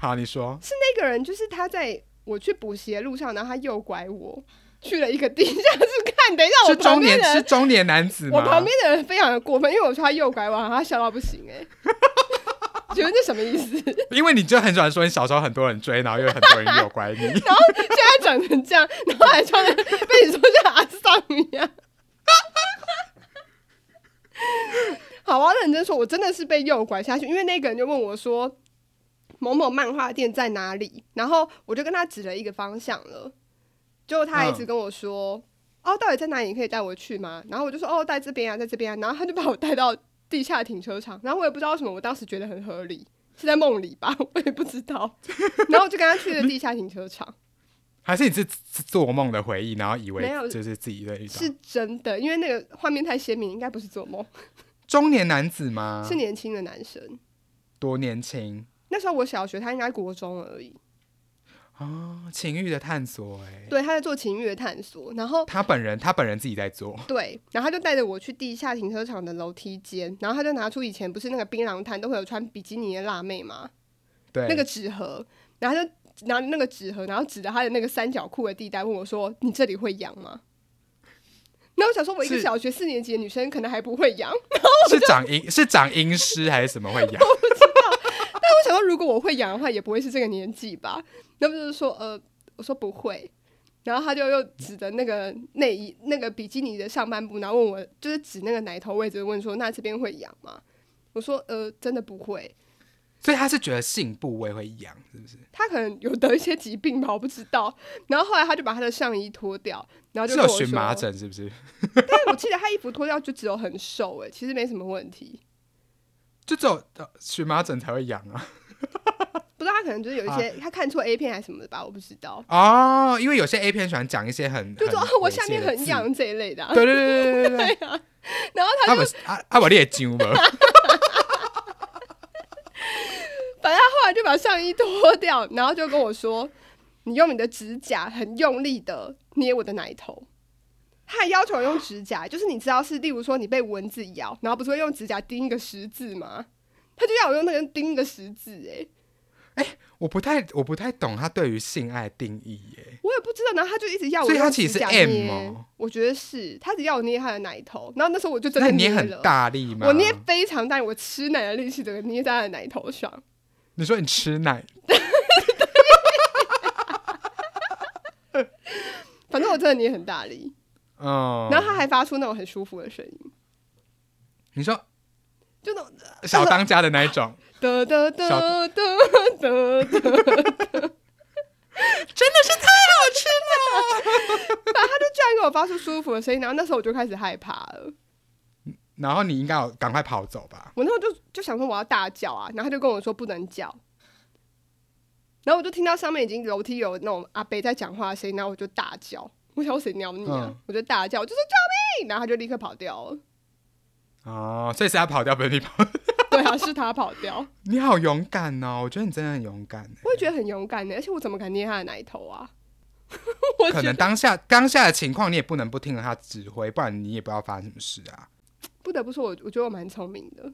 好，你说是那个人就是他在我去补习的路上，然后他诱拐我去了一个地下室看。等一下，我是中旁边的人，年 是中年男子吗？我旁边的人非常的过分，因为我说他诱拐我，然后他笑到不行哎、请问这什么意思？因为你就很喜欢说你小时候很多人追，然后又有很多人诱拐你。然后现在长成这样，然后还穿的被你说像阿桑一样。好，我要认真说，我真的是被诱拐下去，因为那个人就问我说某某漫画店在哪里，然后我就跟他指了一个方向了，结果他一直跟我说。哦，到底在哪里？你可以带我去吗？然后我就说，哦，在这边啊，在这边啊。然后他就把我带到地下停车场，然后我也不知道为什么，我当时觉得很合理，是在梦里吧，我也不知道。然后我就跟他去了地下停车场。还是你是是做梦的回忆，然后以为没有就是自己的一是真的，因为那个画面太鲜明，应该不是做梦，中年男子吗？是年轻的男生。多年轻那时候我小学，他应该国中而已。哦，情欲的探索哎。对，他在做情欲的探索，然后他本人他本人自己在做，对，然后他就带着我去地下停车场的楼梯间，然后他就拿出以前不是那个槟榔摊都会有穿比基尼的辣妹吗？对，那个纸盒，然后他就拿那个纸盒，然后指着他的那个三角裤的地带问我说：“你这里会痒吗？”那我想说，我一个小学四年级的女生可能还不会痒，是长阴是长阴湿还是什么会痒？我不知道但我想说，如果我会痒的话，也不会是这个年纪吧？那不就是说，呃，我说不会，然后他就又指着那个内衣、那个比基尼的上半部，然后问我，就是指那个奶头位置，问说，那这边会痒吗？我说，呃，真的不会。所以他是觉得性部位会痒，是不是？他可能有得一些疾病吧，我不知道。然后后来他就把他的上衣脱掉，然后就有荨麻疹是不是？但是我记得他衣服脱掉就只有很瘦、欸，其实没什么问题。就只有呃荨麻疹才会痒啊。不知道他可能就是有一些、他看错 A 片还是什么的吧，我不知道。哦，因为有些 A 片喜欢讲一些很就说、我下面很痒这一类的、啊。对对对对对对 对，然后他他们啊啊我也揪嘛，反正他后来就把上衣脱掉，然后就跟我说：“你用你的指甲很用力的捏我的奶头。”他还要求我用指甲，就是你知道是，例如说你被蚊子咬，然后不是会用指甲钉一个十字吗？他就要我用那个钉一个十字、欸，我不太我不太懂他对于性爱定义耶。我也不知道。然后他就一直要我所以他其实是 M 我觉得是，他只要我捏他的奶头，然后那时候我就真那的你捏很了，大力吗？我捏非常大力，我吃奶的力气整个捏在他的奶头上。你说你吃奶，反正我真的捏很大力，嗯，然后他还发出那种很舒服的声音，你说就那种小当家的那一种，真的是太好吃了。他就居然给我发出舒服的声音，然后那时候我就开始害怕了。然后你应该要赶快跑走吧？我那时候就就想说我要大叫啊，然后他就跟我说不能叫，然后我就听到上面已经楼梯有那种阿伯在讲话的声音，然后我就大叫，我想说谁鸟你啊？嗯我就大叫，我就说救命，然后他就立刻跑掉了。哦，所以是他跑掉，不是你跑。对啊，是他跑掉，你好勇敢哦！我觉得你真的很勇敢耶。我也觉得很勇敢呢，而且我怎么敢捏他的奶头啊？我可能当下当下的情况，你也不能不听了他指挥，不然你也不知道发生什么事啊。不得不说，我我觉得我蛮聪明的。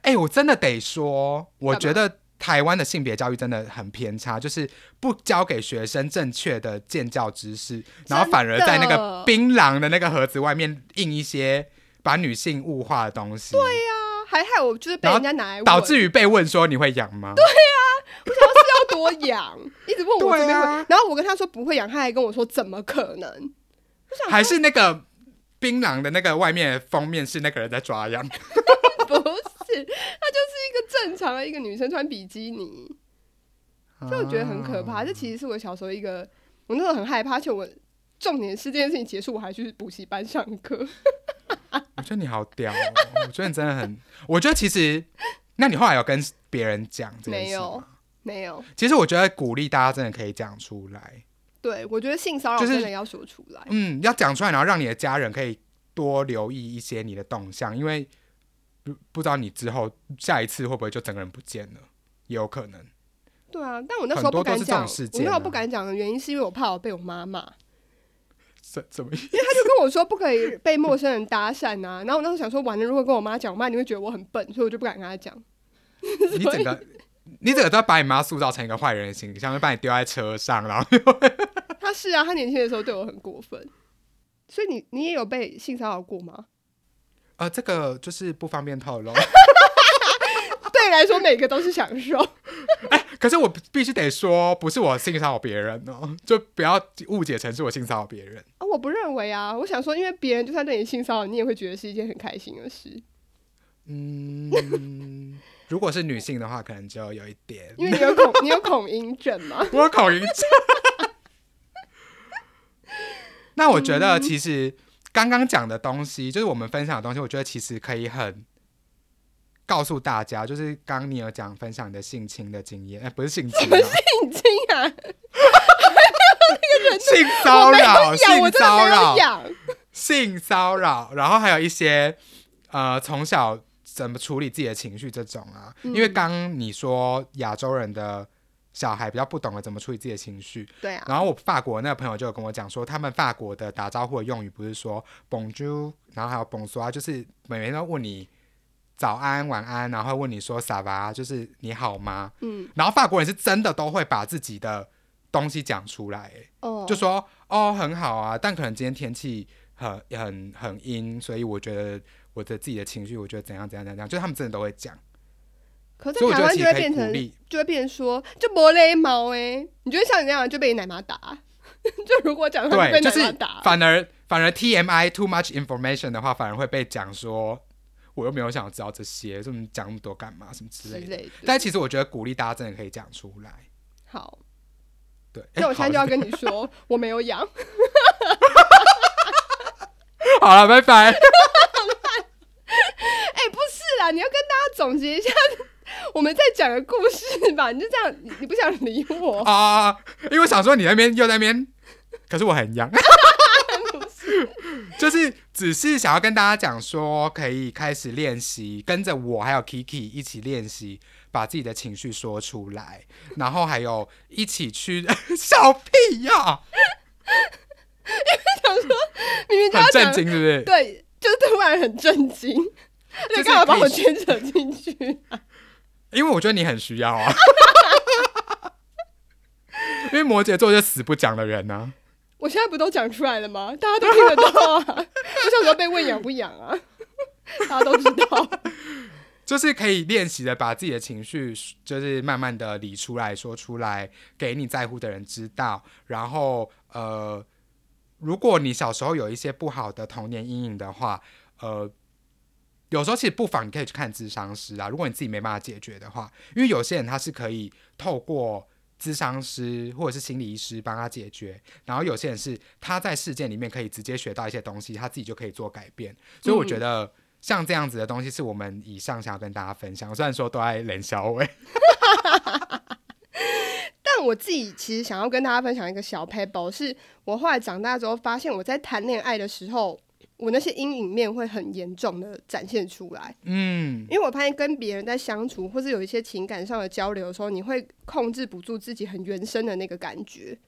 哎、我真的得说，我觉得台湾的性别教育真的很偏差，就是不教给学生正确的建教知识，然后反而在那个槟榔的那个盒子外面印一些把女性物化的东西，对呀、啊还害我就是被人家拿来导致于被问说你会养吗？要多养，一直问我然后我跟他说不会养，他还跟我说怎么可能？还是那个槟榔的那个外面封面是那个人在抓痒？不是，她就是一个正常的一个女生穿比基尼，就我觉得很可啊怕。这其实是我小时候一个，我那时候很害怕，而且我重点是这件事情结束，我还去补习班上课。我觉得你好屌、哦，我觉得你真的很，我觉得其实，那你后来有跟别人讲这件事没有吗？没有，其实我觉得鼓励大家真的可以讲出来，对我觉得性骚扰真的要说出来。嗯，要讲出来，然后让你的家人可以多留意一些你的动向，因为不不知道你之后下一次会不会就整个人不见了，也有可能。对啊，但我那时候不敢讲，啊我那时候不敢讲的原因是因为我怕我被我妈骂。怎怎么？因为他就跟我说不可以被陌生人搭讪啊，然后我那时候想说，完了，如果跟我妈讲，我妈你会觉得我很笨，所以我就不敢跟她讲。你整个你整个都要把你妈塑造成一个坏人的形象，就把你丢在车上，然后 他是啊，他年轻的时候对我很过分，所以你你也有被性骚扰过吗？呃，这个就是不方便透露。对你来说，每个都是享受。哎可是我必须得说，不是我性骚扰别人哦，就不要误解成是我性骚扰别人。啊，我不认为啊，我想说，因为别人就算对你性骚扰，你也会觉得是一件很开心的事，嗯，如果是女性的话，可能就有一点，因为你有恐你有恐音症吗。我有口音症。那我觉得其实刚刚讲的东西，就是我们分享的东西，我觉得其实可以很告诉大家，就是刚刚你有讲分享你的性侵的经验，哎、不是性侵、啊，性侵啊，性骚扰，性骚扰，性骚扰，然后还有一些呃，从小怎么处理自己的情绪这种啊。嗯因为刚刚你说亚洲人的小孩比较不懂得怎么处理自己的情绪，对啊，然后我法国那个朋友就有跟我讲说，他们法国的打招呼的用语不是说 bonjour，然后还有 bonsoir，就是每天都问你早安、晚安，然后会问你说 ça va，就是你好吗？嗯，然后法国人是真的都会把自己的东西讲出来，欸哦，就说哦很好啊，但可能今天天气很很很阴，所以我觉得我的自己的情绪，我觉得怎样怎样怎样，就是他们真的都会讲，可是台湾就会变成，就会变成说，就没雷毛哎，你觉得像你那样就被你奶妈打，就如果讲他对，被就是反而反而 TMI too much information 的话，反而会被讲说，我又没有想知道这些，这么讲那么多干嘛，什么之类类的。但其实我觉得鼓励大家真的可以讲出来。好，对，那我现在就要跟你说，我没有养。好了，拜拜。你要跟大家总结一下我们再讲个故事吧。你就这样，你你不想理我？啊，因为我想说你那边又在那边，可是我很痒，就是只是想要跟大家讲说，可以开始练习，跟着我还有 Kiki 一起练习，把自己的情绪说出来，然后还有一起去 小屁呀、明明就要讲，很震惊，是不是？对，就是突然很震惊。就是你干嘛把我牵扯进去？因为我觉得你很需要啊。因为摩羯座就死不讲的人啊呢、我现在不都讲出来了吗？大家都听得到啊！我小时候被问养不养啊，大家都知道。就是可以练习的把自己的情绪，就是慢慢的理出来说出来，给你在乎的人知道。然后呃，如果你小时候有一些不好的童年阴影的话，呃，有时候其实不妨你可以去看智商师啊。如果你自己没办法解决的话，因为有些人他是可以透过咨商师或者是心理医师帮他解决，然后有些人是他在事件里面可以直接学到一些东西，他自己就可以做改变。所以我觉得像这样子的东西是我们以上想要跟大家分享。虽然说都在冷小伟，但我自己其实想要跟大家分享一个小 paper，是我后来长大之后发现，我在谈恋爱的时候，我那些阴影面会很严重的展现出来。嗯，因为我发现跟别人在相处，或是有一些情感上的交流的时候，你会控制不住自己很原生的那个感觉。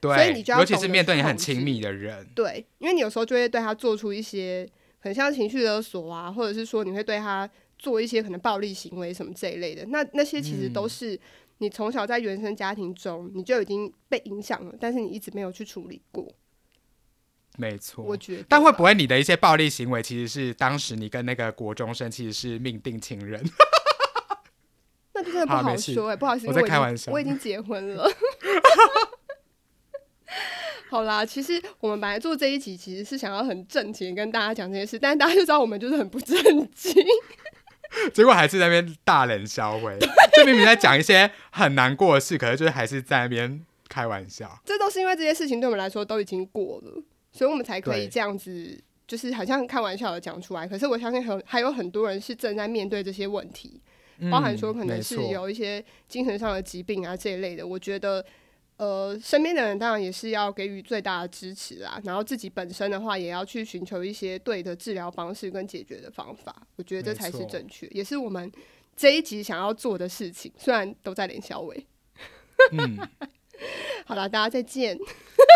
对所以你就，要尤其是面对你很亲密的人，对，因为你有时候就会对他做出一些很像情绪勒索啊，或者是说你会对他做一些可能暴力行为什么这一类的。那那些其实都嗯是你从小在原生家庭中你就已经被影响了，但是你一直没有去处理过。没错。我觉得，但会不会你的一些暴力行为，其实是当时你跟那个国中生其实是命定情人？那就真的不好说哎、不好意思，我在开玩笑我已经结婚了。好啦，其实我们本来做这一集，其实是想要很正经跟大家讲这件事，但是大家就知道我们就是很不正经。结果还是在那边大冷消微，就明明在讲一些很难过的事，可是就是还是在那边开玩笑。这都是因为这些事情对我们来说都已经过了，所以我们才可以这样子，就是好像开玩笑的讲出来。可是我相信很还有很多人是正在面对这些问题，包含说可能是有一些精神上的疾病啊这一类的。我觉得，呃，身边的人当然也是要给予最大的支持啦，然后自己本身的话也要去寻求一些对的治疗方式跟解决的方法。我觉得这才是正确，也是我们这一集想要做的事情。虽然都在连小伟，嗯，好了，大家再见，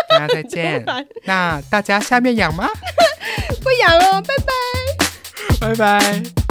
大家再见。那大家下面养吗？不养了，拜拜。拜拜。